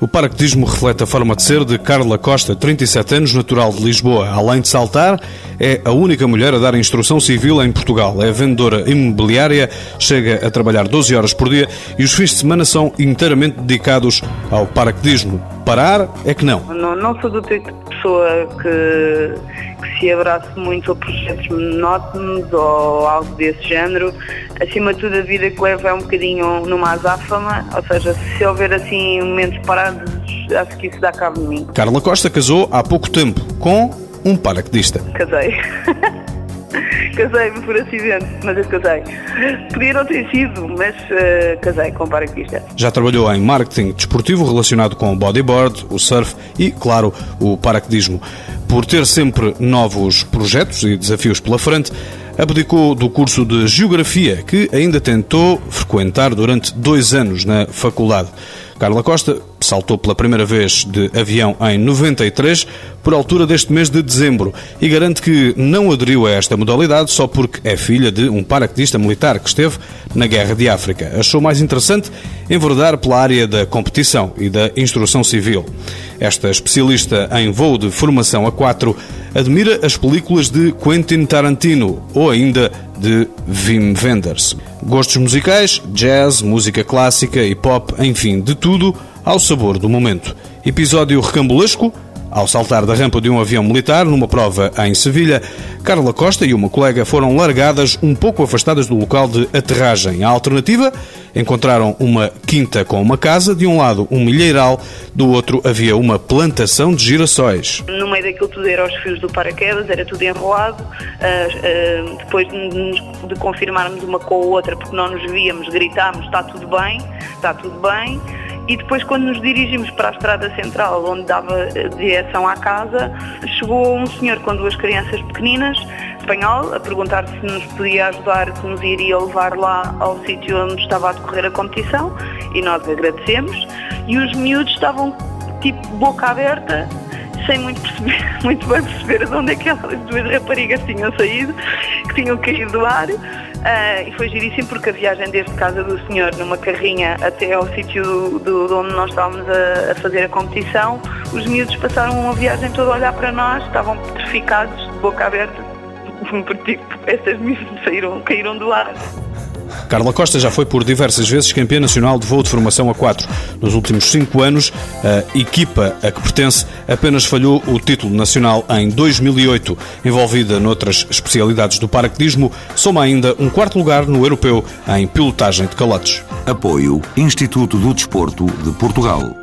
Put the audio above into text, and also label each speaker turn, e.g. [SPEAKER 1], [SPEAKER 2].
[SPEAKER 1] O paraquedismo reflete a forma de ser de Carla Costa, 37 anos, natural de Lisboa. Além de saltar, é a única mulher a dar instrução civil em Portugal. É vendedora imobiliária, chega a trabalhar 12 horas por dia e os fins de semana são inteiramente dedicados ao paraquedismo. Parar é que não.
[SPEAKER 2] Não, não sou do tipo de pessoa que, que se abrace muito a projetos monótonos ou algo desse género. Acima de tudo, a vida que levo é um bocadinho numa azáfama, ou seja, se houver assim momentos parados, acho que isso dá cabo de mim.
[SPEAKER 1] Carla Costa casou há pouco tempo com um paraquedista.
[SPEAKER 2] Casei. Casei-me por acidente, mas eu casei. Podia não ter sido, mas uh, casei com um paraquedista.
[SPEAKER 1] Já trabalhou em marketing desportivo relacionado com o bodyboard, o surf e, claro, o paraquedismo. Por ter sempre novos projetos e desafios pela frente, abdicou do curso de Geografia, que ainda tentou frequentar durante dois anos na faculdade. Carla Costa saltou pela primeira vez de avião em 93, por altura deste mês de dezembro, e garante que não aderiu a esta modalidade só porque é filha de um paraquedista militar que esteve na Guerra de África. Achou mais interessante enverdar pela área da competição e da instrução civil. Esta especialista em voo de formação a 4 admira as películas de Quentin Tarantino ou ainda de Wim Wenders. Gostos musicais, jazz, música clássica e pop, enfim, de tudo ao sabor do momento. Episódio recambulesco ao saltar da rampa de um avião militar, numa prova em Sevilha, Carla Costa e uma colega foram largadas um pouco afastadas do local de aterragem. A alternativa? Encontraram uma quinta com uma casa, de um lado um milheiral, do outro havia uma plantação de girassóis.
[SPEAKER 2] No meio daquilo tudo eram os fios do paraquedas, era tudo enrolado. Uh, uh, depois de, de confirmarmos uma com a outra, porque não nos víamos, gritámos: está tudo bem, está tudo bem e depois quando nos dirigimos para a estrada central, onde dava direção à casa, chegou um senhor com duas crianças pequeninas, espanhol, a perguntar se nos podia ajudar, se nos iria levar lá ao sítio onde estava a decorrer a competição e nós agradecemos. E os miúdos estavam tipo boca aberta, sem muito, perceber, muito bem perceber de onde é que aquelas duas raparigas tinham saído, que tinham caído do ar. Uh, e foi giríssimo porque a viagem desde casa do senhor numa carrinha até ao sítio do, do, onde nós estávamos a, a, fazer a competição, os miúdos passaram uma viagem toda a olhar para nós, estavam petrificados, de boca aberta, porque tipo, estas miúdas saíram, caíram do ar.
[SPEAKER 1] Carla Costa já foi por diversas vezes campeã nacional de voo de formação a 4. Nos últimos cinco anos, a equipa a que pertence apenas falhou o título nacional em 2008. Envolvida noutras especialidades do paraquedismo, soma ainda um quarto lugar no europeu em pilotagem de calotes.
[SPEAKER 3] Apoio Instituto do Desporto de Portugal.